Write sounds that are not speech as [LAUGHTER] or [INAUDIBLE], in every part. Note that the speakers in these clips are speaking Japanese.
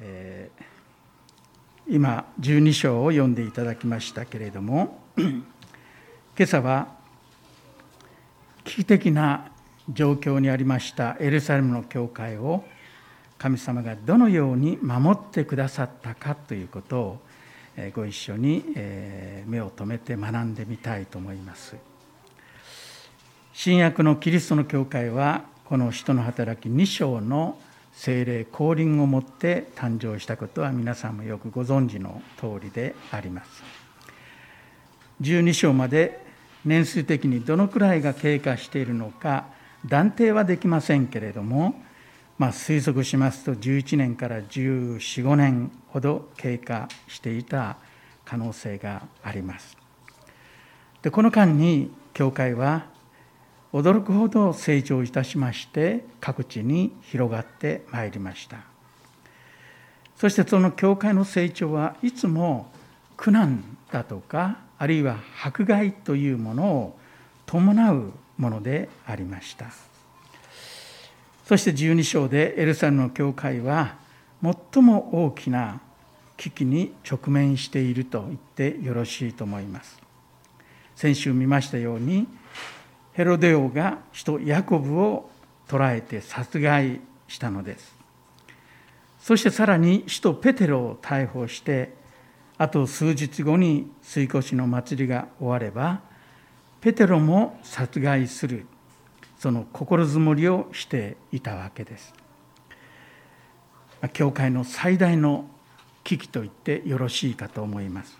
えー、今12章を読んでいただきましたけれども [CLEARS THROAT] 今朝は危機的な状況にありましたエルサレムの教会を神様がどのように守ってくださったかということをご一緒に目を留めて学んでみたいと思います。新約のキリストの教会はこの人の働き2章の精霊降臨をもって誕生したことは皆さんもよくご存知の通りであります。12章まで年数的にどのくらいが経過しているのか断定はできませんけれども、まあ、推測しますと11年から1415年ほど経過していた可能性があります。でこの間に教会は驚くほど成長いたしまして各地に広がってまいりました。そしてその教会の成長はいつも苦難だとかあるいは迫害というものを伴うものでありました。そして12章でエルサレムの教会は最も大きな危機に直面していると言ってよろしいと思います。先週見ましたようにヘロデオが使徒ヤコブを捕らえて殺害したのです。そしてさらに使徒ペテロを逮捕して、あと数日後に水越の祭りが終われば、ペテロも殺害する、その心づもりをしていたわけです。教会の最大の危機と言ってよろしいかと思います。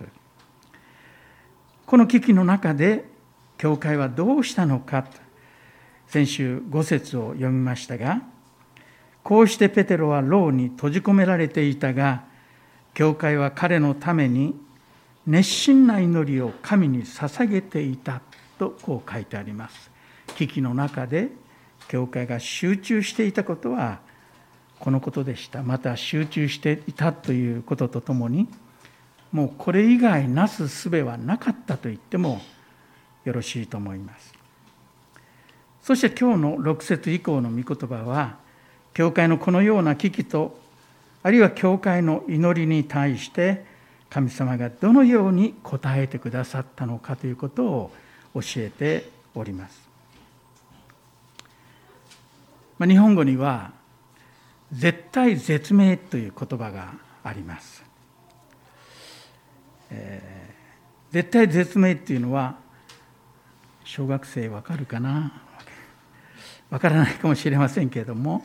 この危機の中で教会はどうしたのか。先週5節を読みましたがこうしてペテロは牢に閉じ込められていたが教会は彼のために熱心な祈りを神に捧げていたとこう書いてあります。危機の中で教会が集中していたことはこのことでした。また集中していたということとともにもうこれ以外なすすべはなかったと言ってもよろしいと思いますそして今日の6節以降の御言葉は教会のこのような危機とあるいは教会の祈りに対して神様がどのように応えてくださったのかということを教えております。まあ、日本語には絶対絶命という言葉があります。えー、絶対絶命っていうのは小学生わかるかな？わからないかもしれませんけれども、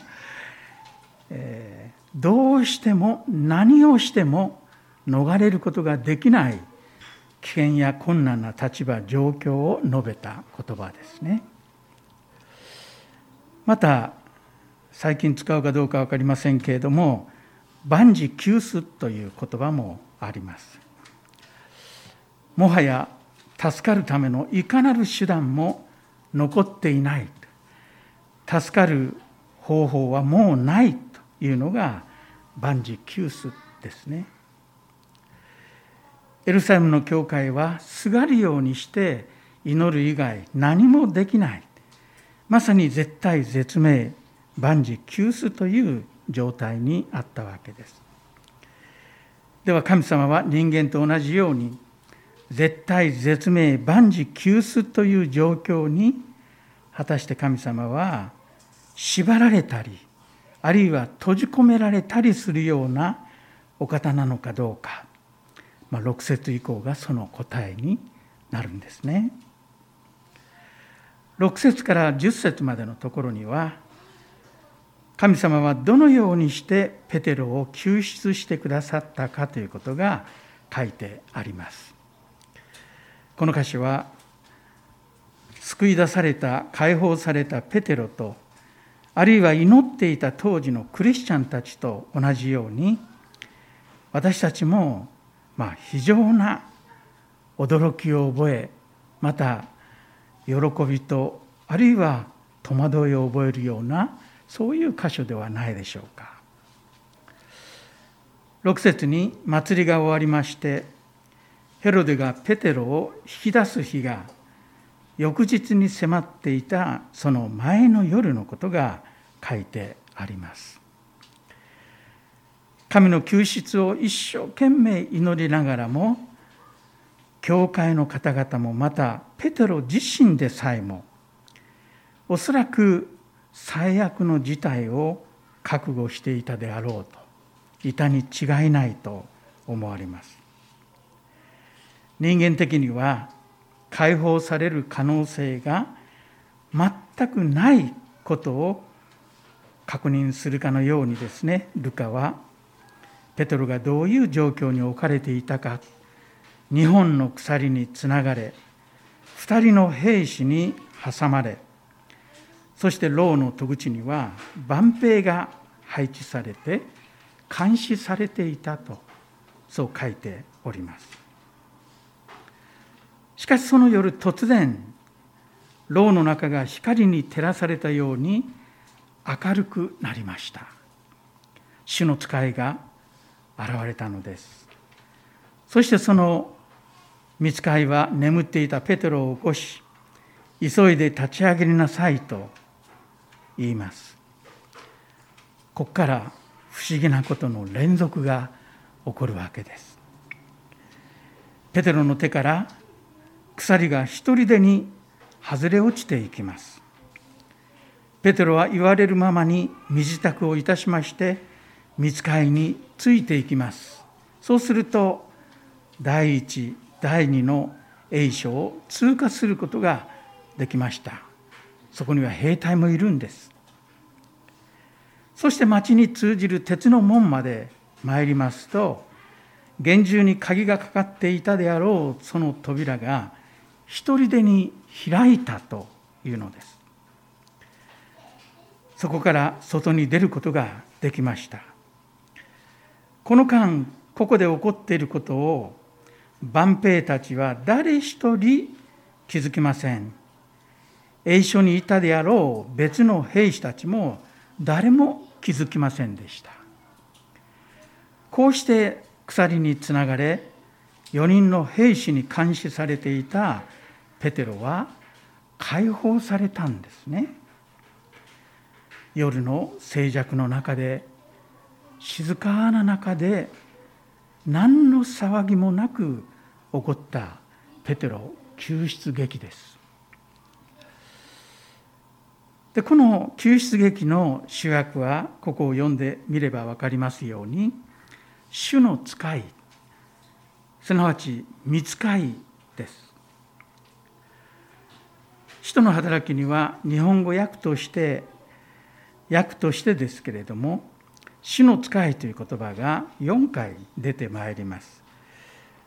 えー、どうしても何をしても逃れることができない危険や困難な立場状況を述べた言葉ですね。また最近使うかどうか分かりませんけれども万事休すという言葉もあります。もはや助かるためのいかなる手段も残っていない。助かる方法はもうないというのが万事休すですね。エルサレムの教会はすがるようにして祈る以外何もできない。まさに絶対絶命万事休すという状態にあったわけです。では神様は人間と同じように絶対絶命万事休すという状況に果たして神様は縛られたりあるいは閉じ込められたりするようなお方なのかどうか、まあ、6節以降がその答えになるんですね。6節から10節までのところには神様はどのようにしてペテロを救出してくださったかということが書いてあります。この歌詞は救い出された解放されたペテロとあるいは祈っていた当時のクリスチャンたちと同じように私たちもまあ非常な驚きを覚えまた喜びとあるいは戸惑いを覚えるようなそういう箇所ではないでしょうか。6節に祭りが終わりましてヘロデがペテロを引き出す日が翌日に迫っていたその前の夜のことが書いてあります。神の救出を一生懸命祈りながらも教会の方々もまたペテロ自身でさえもおそらく最悪の事態を覚悟していたであろうといたに違いないと思われます人間的には解放される可能性が全くないことを確認するかのようにですねルカはペトロがどういう状況に置かれていたか2本の鎖につながれ2人の兵士に挟まれそして牢の戸口には万兵が配置されて監視されていたとそう書いております。しかしその夜突然牢の中が光に照らされたように明るくなりました。主の使いが現れたのです。そしてその見つかいは眠っていたペテロを起こし急いで立ち上げなさいと言います。ここから不思議なことの連続が起こるわけです。ペテロの手から鎖が一人でに外れ落ちていきます。ペテロは言われるままに身支度をいたしまして見つかいについていきます。そうすると第一第二の栄所を通過することができました。そこには兵隊もいるんです。そして町に通じる鉄の門まで参りますと厳重に鍵がかかっていたであろうその扉が一人でに開いたというのです。そこから外に出ることができました。この間ここで起こっていることを万兵たちは誰一人気づきません。栄所にいたであろう別の兵士たちも誰も気づきませんでした。こうして鎖につながれ4人の兵士に監視されていたペテロは解放されたんですね。夜の静寂の中で静かな中で何の騒ぎもなく起こったペテロ救出劇です。でこの救出劇の主役はここを読んでみれば分かりますように主の使いすなわち見つかいです。使徒の働きには日本語訳として訳としてですけれども主の使いという言葉が4回出てまいります。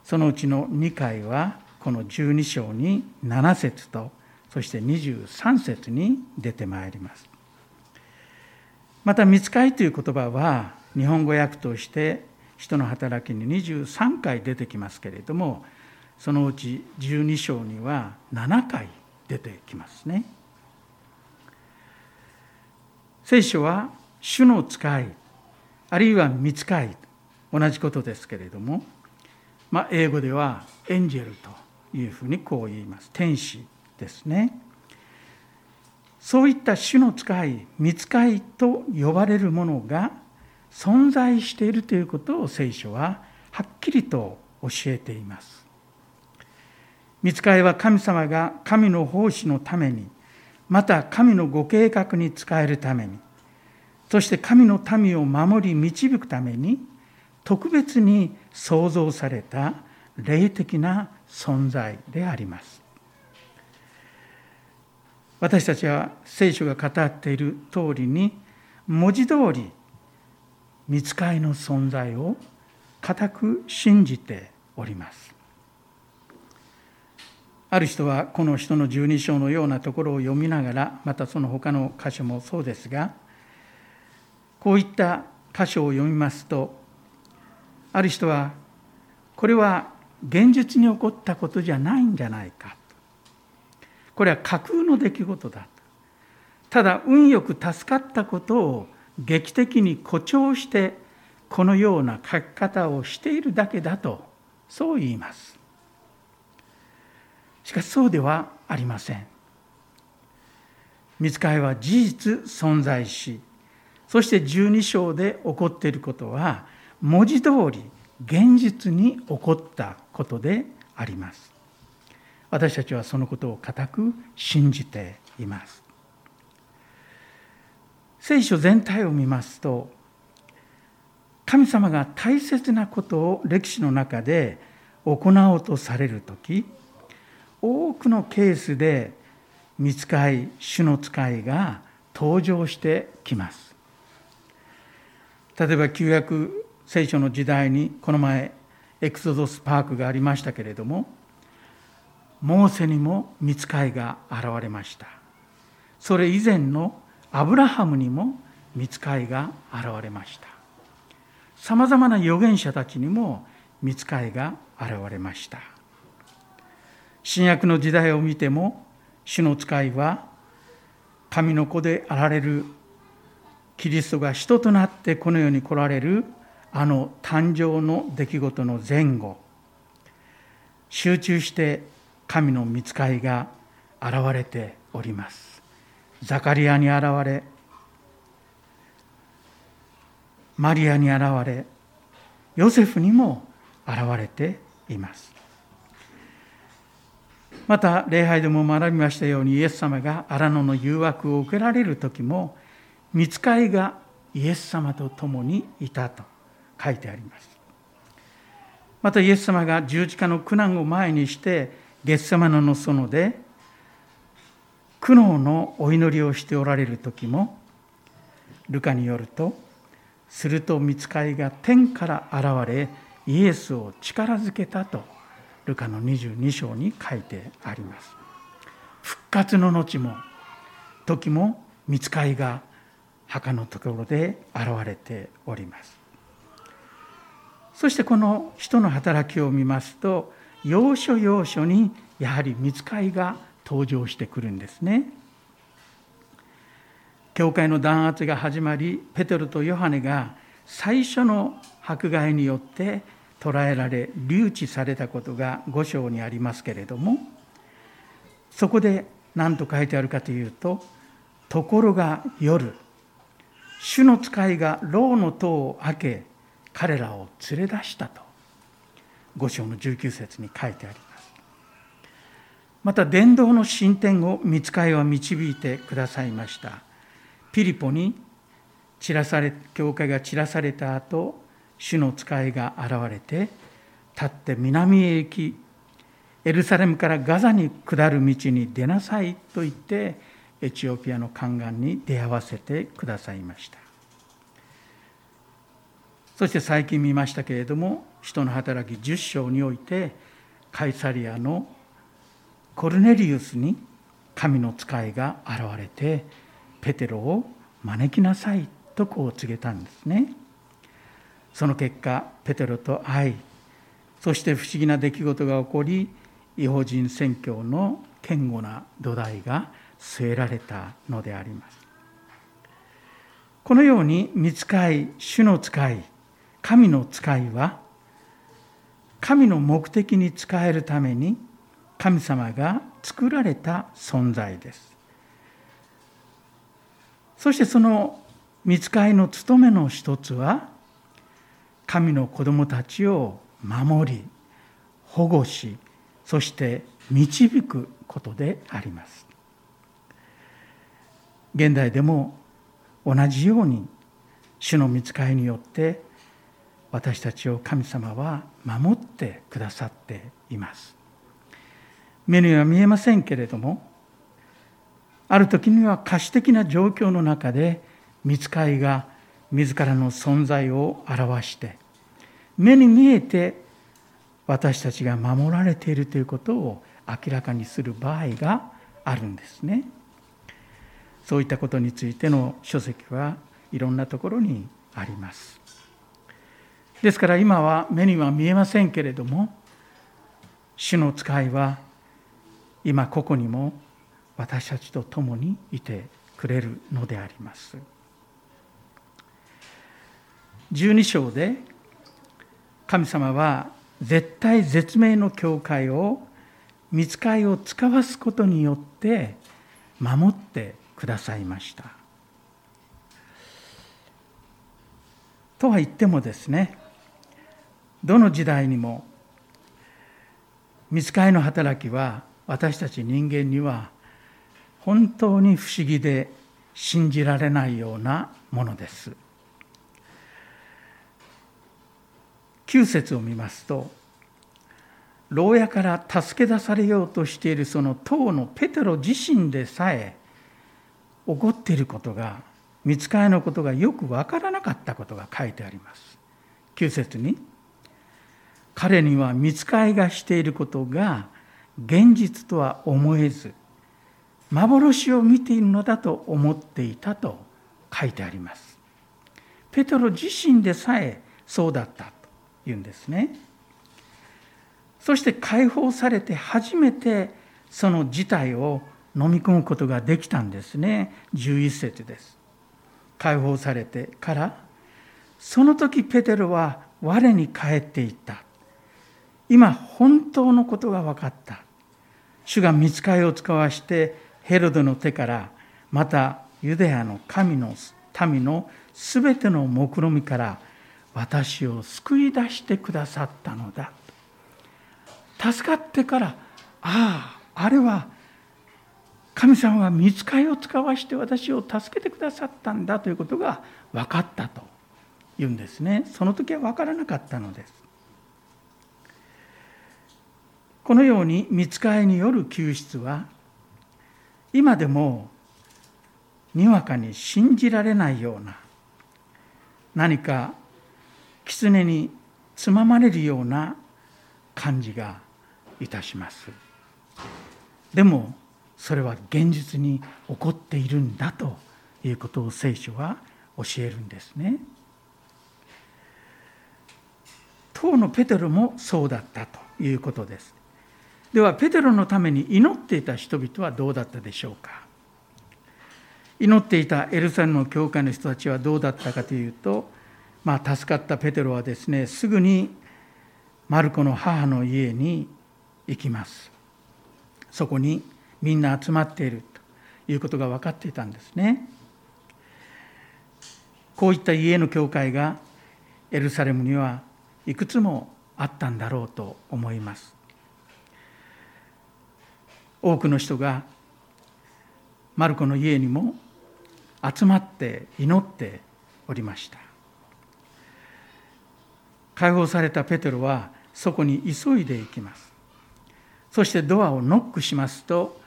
そのうちの2回はこの12章に7節とそして23節に出てまいります。また「見つかい」という言葉は日本語訳として人の働きに23回出てきますけれどもそのうち12章には7回出てきますね。聖書は主の使いあるいは見つかい同じことですけれども、まあ、英語ではエンジェルというふうにこう言います。天使ですね。そういった主の使い見つかいと呼ばれるものが存在しているということを聖書ははっきりと教えています。見つかいは神様が神の奉仕のためにまた神のご計画に使えるためにそして神の民を守り導くために特別に創造された霊的な存在であります。私たちは聖書が語っている通りに文字通り見つかいの存在を固く信じております。ある人はこの人の十二章のようなところを読みながらまたその他の箇所もそうですがこういった箇所を読みますとある人はこれは現実に起こったことじゃないんじゃないかこれは架空の出来事だただ運よく助かったことを劇的に誇張してこのような書き方をしているだけだとそう言います。しかしそうではありません。見つかいは事実存在しそして十二章で起こっていることは文字通り現実に起こったことであります。私たちはそのことを固く信じています。聖書全体を見ますと神様が大切なことを歴史の中で行おうとされる時多くのケースで見つかい主の使いが登場してきます。例えば旧約聖書の時代にこの前エクソドスパークがありましたけれどもモーセにも見つかいが現れました。それ以前のアブラハムにも見つかいが現れました。さまざまな預言者たちにも見つかいが現れました。新約の時代を見ても主の使いは神の子であられるキリストが人となってこの世に来られるあの誕生の出来事の前後集中して神の見つかいが現れております。ザカリアに現れマリアに現れヨセフにも現れています。また礼拝でも学びましたようにイエス様が荒野の誘惑を受けられる時も見つかいがイエス様と共にいたと書いてあります。またイエス様が十字架の苦難を前にしてゲッセマノの園で苦悩のお祈りをしておられる時もルカによるとすると見つかいが天から現れイエスを力づけたとルカの22章に書いてあります。復活の後も時も見つかいが墓のところで現れております。そしてこの人の働きを見ますと要所要所にやはり見つかいが登場してくるんですね。教会の弾圧が始まりペテロとヨハネが最初の迫害によって捕らえられ留置されたことが5章にありますけれどもそこで何と書いてあるかというと「ところが夜主の使いが牢の戸を開け彼らを連れ出した」と5章の19節に書いてありま。た伝道の進展を見つかいは導いてくださいました。ピリポに散らされ教会が散らされた後主の使いが現れて立って南へ行きエルサレムからガザに下る道に出なさいと言ってエチオピアの宦官に出会わせてくださいましたそして最近見ましたけれども人の働き10章においてカイサリアのコルネリウスに神の使いが現れてペテロを招きなさいとこう告げたんですね。その結果ペテロと会いそして不思議な出来事が起こり違法人宣教の堅固な土台が据えられたのであります。このように見つかい主の使い神の使いは神の目的に使えるために神様が作られた存在です。そしてその見つかいの務めの一つは神の子供たちを守り保護しそして導くことであります。現代でも同じように主の見つかいによって私たちを神様は守ってくださっています。目には見えませんけれどもある時には可視的な状況の中で見つかいが自らの存在を表して目に見えて私たちが守られているということを明らかにする場合があるんですね。そういったことについての書籍はいろんなところにあります。ですから今は目には見えませんけれども主の使いは今ここにも私たちと共にいてくれるのであります。12章で神様は絶対絶命の教会を見つかいを使わすことによって守ってくださいました。とは言ってもですねどの時代にも見つかりの働きは私たち人間には本当に不思議で信じられないようなものです。9節を見ますと牢屋から助け出されようとしているその当のペテロ自身でさえ起こっていることが見つかりのことがよくわからなかったことが書いてあります。9節に彼には見つかりがしていることが現実とは思えず幻を見ているのだと思っていたと書いてあります。ペテロ自身でさえそうだったというんですね。そして解放されて初めてその事態を飲み込むことができたんですね。11節です。解放されてからその時ペテロは我に返っていった。今本当のことが分かった。主が見つかりを使わしてヘロドの手からまたユダヤの神の民のすべての目論みから私を救い出してくださったのだ。助かってからあああれは神様が見つかりを使わして私を助けてくださったんだということが分かったと言うんですねその時は分からなかったのですこのように見つかりによる救出は今でもにわかに信じられないような何か狐につままれるような感じがいたします。でもそれは現実に起こっているんだということを聖書は教えるんですね。当のペテロもそうだったということです。ではペテロのために祈っていた人々はどうだったでしょうか？祈っていたエルサレムの教会の人たちはどうだったかというと、まあ、助かったペテロはですねすぐにマルコの母の家に行きます。そこにみんな集まっているということが分かっていたんですね。こういった家の教会がエルサレムにはいくつもあったんだろうと思います。多くの人がマルコの家にも集まって祈っておりました解放されたペテロはそこに急いで行きますそしてドアをノックしますと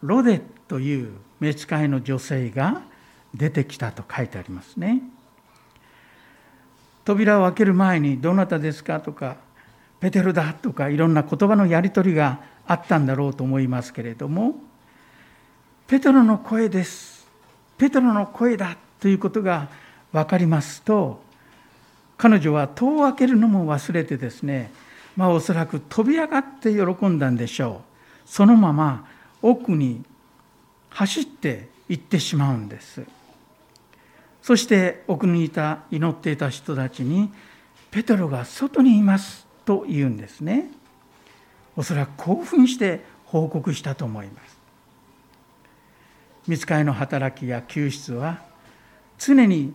ロデという召使いの女性が出てきたと書いてありますね扉を開ける前に「どなたですか?」とか「ペテルだ」とかいろんな言葉のやり取りがあったんだろうと思いますけれどもペテロの声です。ペテロの声だということが分かりますと彼女は戸を開けるのも忘れてですねまあ、おそらく飛び上がって喜んだんでしょう。そのまま奥に走って行ってしまうんです。そして奥にいた祈っていた人たちに「ペテロが外にいます」と言うんですね。おそらく興奮して報告したと思います。見つかりの働きや救出は常に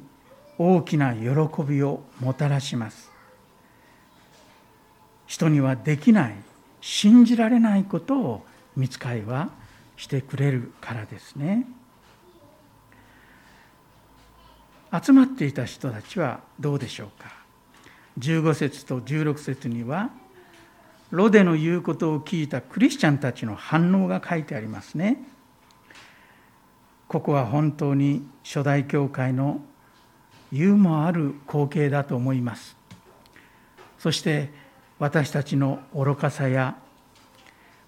大きな喜びをもたらします。人にはできない信じられないことを見つかりはしてくれるからですね。集まっていた人たちはどうでしょうか。15節と16節にはロデの言うことを聞いたクリスチャンたちの反応が書いてありますね。ここは本当に初代教会のユーモアある光景だと思います。そして私たちの愚かさや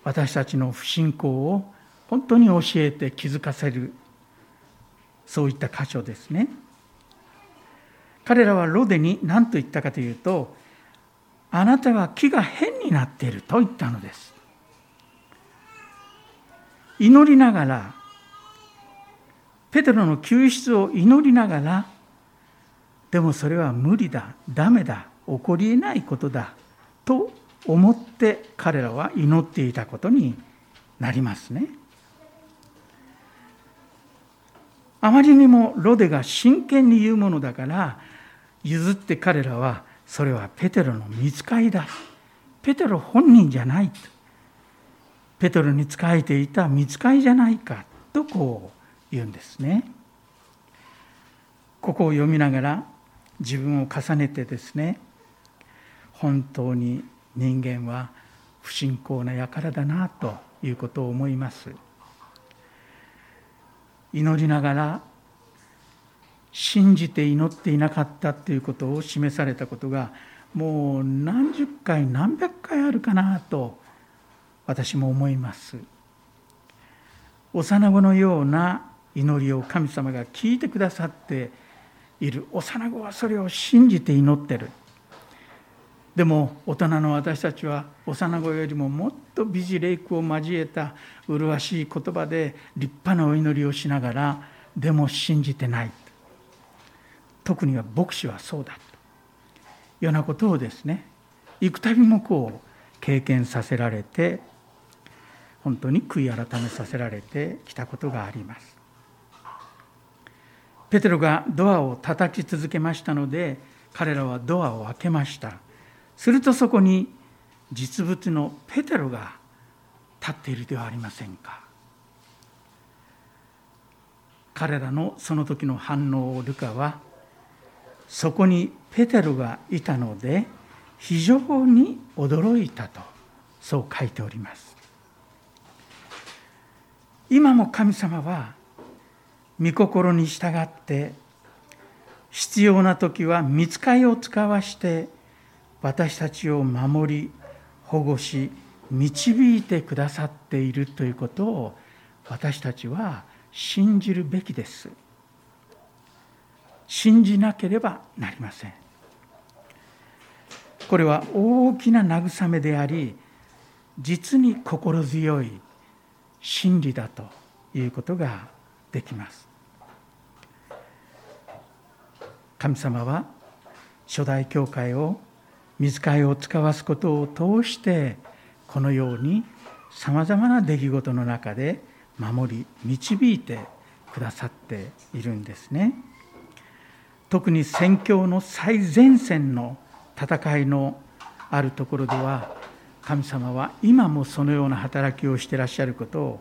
私たちの不信仰を本当に教えて気づかせるそういった箇所ですね。彼らはロデに何と言ったかというとあなたは木が変になっていると言ったのです祈りながらペテロの救出を祈りながらでもそれは無理だダメだ起こりえないことだと思って彼らは祈っていたことになりますね。あまりにもロデが真剣に言うものだから譲って彼らはそれはペテロの見つかりだペテロ本人じゃないペテロに仕えていた見つかりじゃないかとこう言うんですね。ここを読みながら自分を重ねてですね本当に人間は不信仰な輩だなということを思います。祈りながら信じて祈っていなかったということを示されたことがもう何十回何百回あるかなと私も思います。幼子のような祈りを神様が聞いてくださっている。幼子はそれを信じて祈ってる。でも大人の私たちは幼子よりももっと美辞麗句を交えた麗しい言葉で立派なお祈りをしながらでも信じてない。特には牧師はそうだと。いうようなことをですね幾度もこう経験させられて本当に悔い改めさせられてきたことがあります。ペテロがドアを叩き続けましたので彼らはドアを開けました。するとそこに実物のペテロが立っているではありませんか。彼らのその時の反応をルカはそこにペテロがいたので非常に驚いたとそう書いております今も神様は御心に従って必要な時は見つかりを使わして私たちを守り保護し導いてくださっているということを私たちは信じるべきです。信じなければなりませんこれは大きな慰めであり実に心強い真理だということができます神様は初代教会を水替えを使わすことを通してこのようにさまざまな出来事の中で守り導いてくださっているんですね。特に宣教の最前線の戦いのあるところでは神様は今もそのような働きをしてらっしゃることを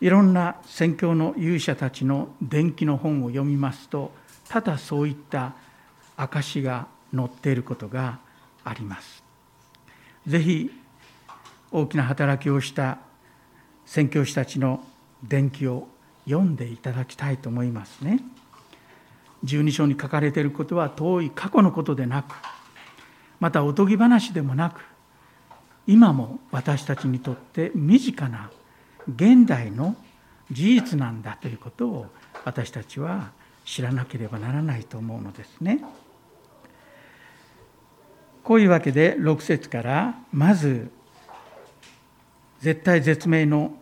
いろんな宣教の勇者たちの伝記の本を読みますとただそういった証が載っていることがあります。ぜひ大きな働きをした宣教師たちの伝記を読んでいただきたいと思いますね。十二章に書かれていることは遠い過去のことでなくまたおとぎ話でもなく今も私たちにとって身近な現代の事実なんだということを私たちは知らなければならないと思うのですね。こういうわけで6節からまず絶対絶命の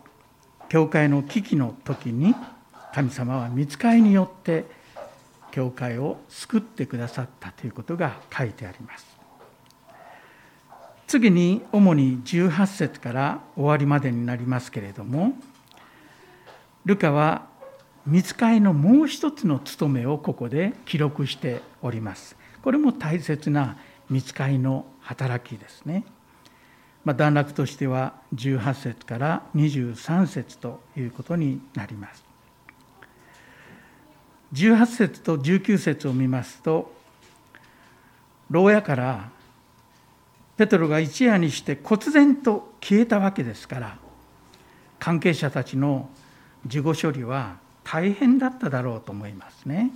教会の危機の時に神様は見つかりによって教会を救ってくださったということが書いてあります。次に主に18節から終わりまでになりますけれどもルカは見つかりのもう一つの務めをここで記録しております。これも大切な見つかりの働きですね、まあ、段落としては18節から23節ということになります。18節と19節を見ますと牢屋からペトロが一夜にして忽然と消えたわけですから関係者たちの事後処理は大変だっただろうと思いますね。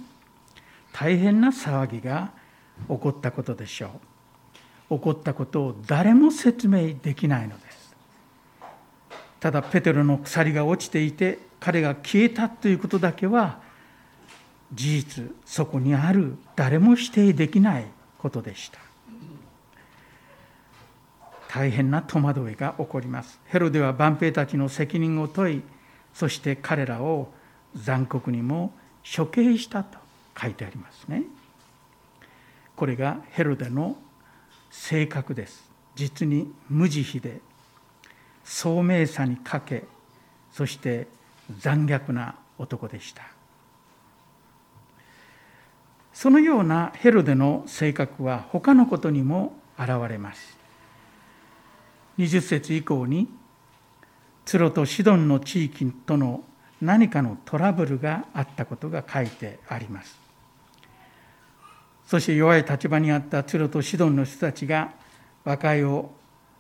大変な騒ぎが起こったことでしょう。起こったことを誰も説明できないのです。ただペテロの鎖が落ちていて彼が消えたということだけは事実そこにある誰も否定できないことでした。大変な戸惑いが起こります。ヘロデは万兵たちの責任を問いそして彼らを残酷にも処刑したと書いてありますね。これがヘロデの性格です。実に無慈悲で聡明さに欠けそして残虐な男でした。そのようなヘロデの性格は他のことにも現れます。20節以降にツロとシドンの地域との何かのトラブルがあったことが書いてあります。そして弱い立場にあったツロとシドンの人たちが和解を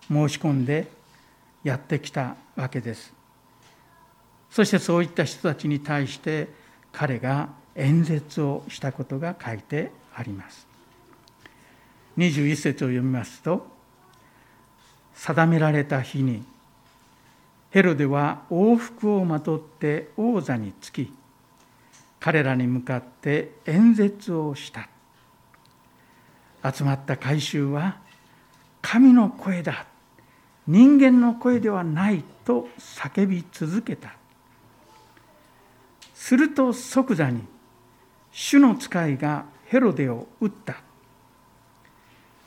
申し込んでやってきたわけです。そしてそういった人たちに対して彼が演説をしたことが書いてあります。21節を読みますと定められた日にヘロデは王服をまとって王座につき彼らに向かって演説をした。集まった改宗は神の声だ人間の声ではないと叫び続けた。すると即座に主の使いがヘロデを撃った。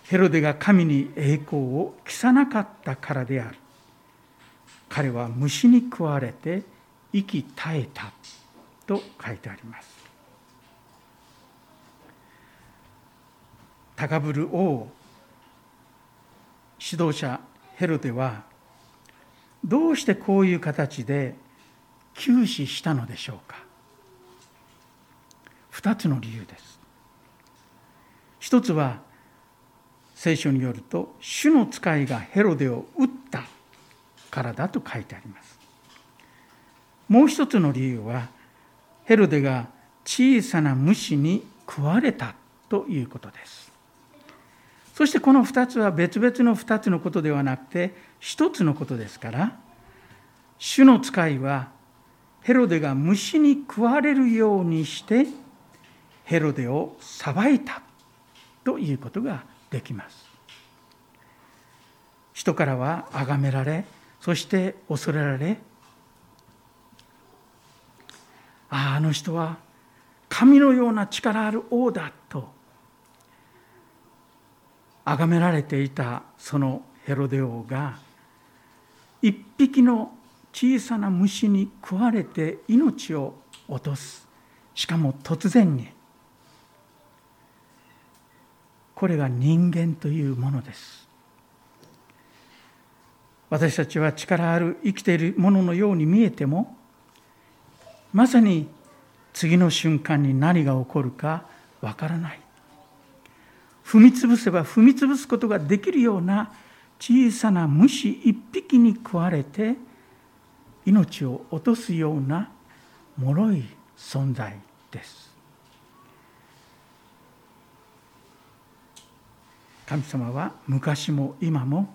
ヘロデが神に栄光を期さなかったからである。彼は虫に食われて息絶えたと書いてあります。高ぶる王指導者ヘロデはどうしてこういう形で急死したのでしょうか。2つの理由です。一つは聖書によると主の使いがヘロデを撃ったからだと書いてあります。もう一つの理由はヘロデが小さな虫に食われたということです。そしてこの2つは別々の2つのことではなくて1つのことですから主の使いはヘロデが虫に食われるようにしてヘロデを裁いたということができます。人からは崇められそして恐れられあああの人は神のような力ある王だと崇められていたそのヘロデ王が一匹の小さな虫に食われて命を落とす。しかも突然にこれが人間というものです。私たちは力ある生きているもののように見えてもまさに次の瞬間に何が起こるかわからない。踏み潰せば踏み潰すことができるような小さな虫一匹に食われて命を落とすような脆い存在です。神様は昔も今も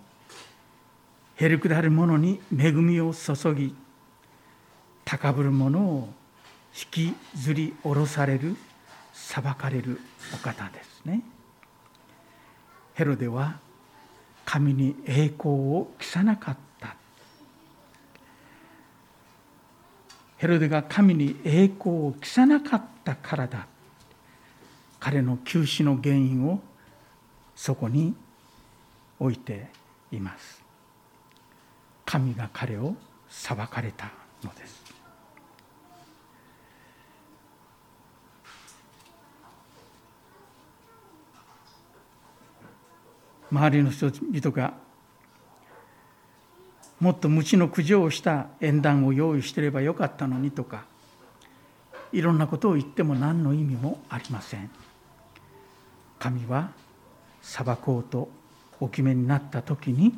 へりくだる者に恵みを注ぎ高ぶる者を引きずり下ろされる裁かれるお方ですね。ヘロデは神に栄光を期さなかった。ヘロデが神に栄光を期さなかったからだ。彼の急死の原因をそこに置いています。神が彼を裁かれたのです。周りの人々がもっと虫の駆除をした縁談を用意してればよかったのにとかいろんなことを言っても何の意味もありません。神は裁こうとお決めになった時に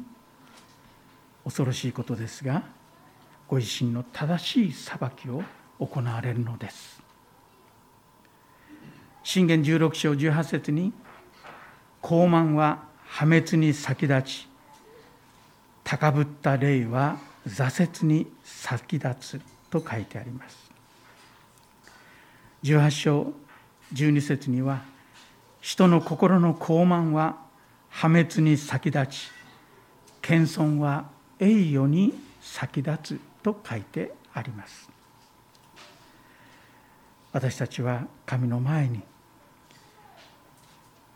恐ろしいことですがご自身の正しい裁きを行われるのです。信玄16章18節に「高慢は破滅に先立ち高ぶった霊は挫折に先立つ」と書いてあります。18章12節には「人の心の高慢は破滅に先立ち謙遜は栄誉に先立つと書いてあります。私たちは神の前に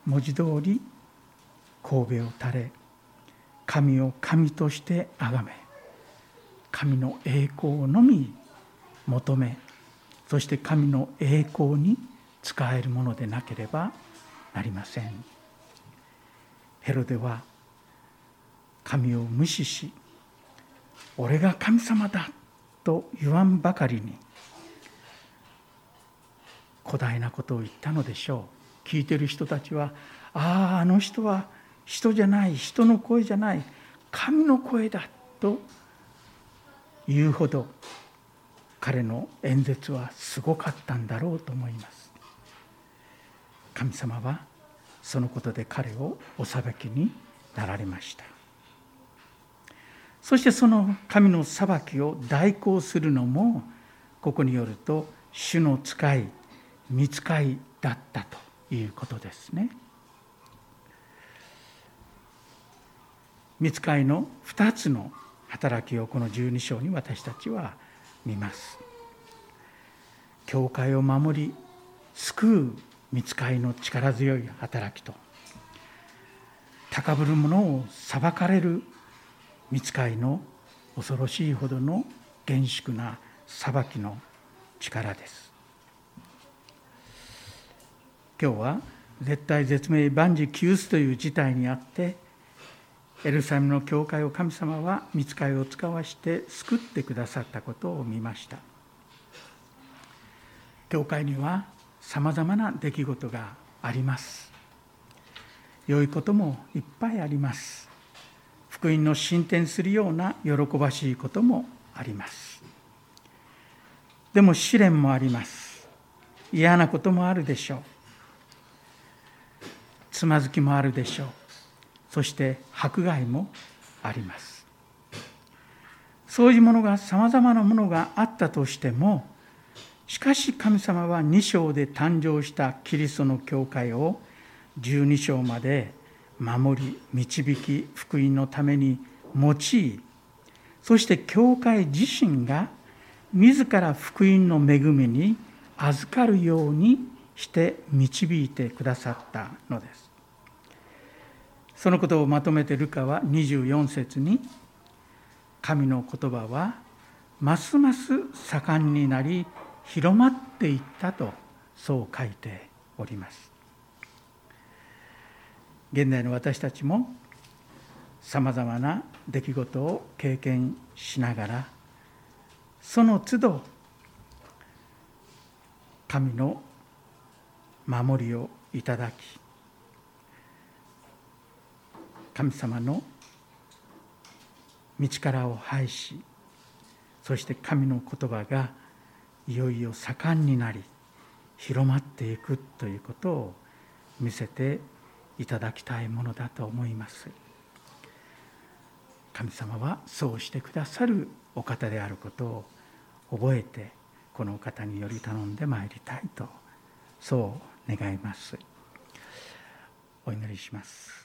文字通り神戸を垂れ神を神として崇め神の栄光のみ求めそして神の栄光に使えるものでなければなりません。ヘロデは神を無視し俺が神様だと言わんばかりに古大なことを言ったのでしょう。聞いてる人たちはあああの人は人じゃない人の声じゃない神の声だと言うほど彼の演説はすごかったんだろうと思います。神様はそのことで彼をお裁きになられましたそしてその神の裁きを代行するのもここによると主の使い見つかいだったということですね。見つかいの2つの働きをこの12章に私たちは見ます。教会を守り救う見つかいの力強い働きと高ぶる者を裁かれる見つかいの恐ろしいほどの厳粛な裁きの力です。今日は絶対絶命万事休すという事態にあってエルサレムの教会を神様は見つかいを使わして救ってくださったことを見ました教会にはさまざまな出来事があります。良いこともいっぱいあります。福音の進展するような喜ばしいこともあります。でも試練もあります。嫌なこともあるでしょう。つまずきもあるでしょう。そして迫害もあります。そういうものがさまざまなものがあったとしてもしかし神様は2章で誕生したキリストの教会を12章まで守り導き福音のために用いそして教会自身が自ら福音の恵みに預かるようにして導いてくださったのです。そのことをまとめてルカは24節に神の言葉はますます盛んになり広まっていったとそう書いております。現代の私たちもさまざまな出来事を経験しながらその都度神の守りをいただき神様の道からを拝しそして神の言葉がいよいよ盛んになり広まっていくということを見せていただきたいものだと思います。神様はそうしてくださるお方であることを覚えてこのお方により頼んでまいりたいとそう願います。お祈りします。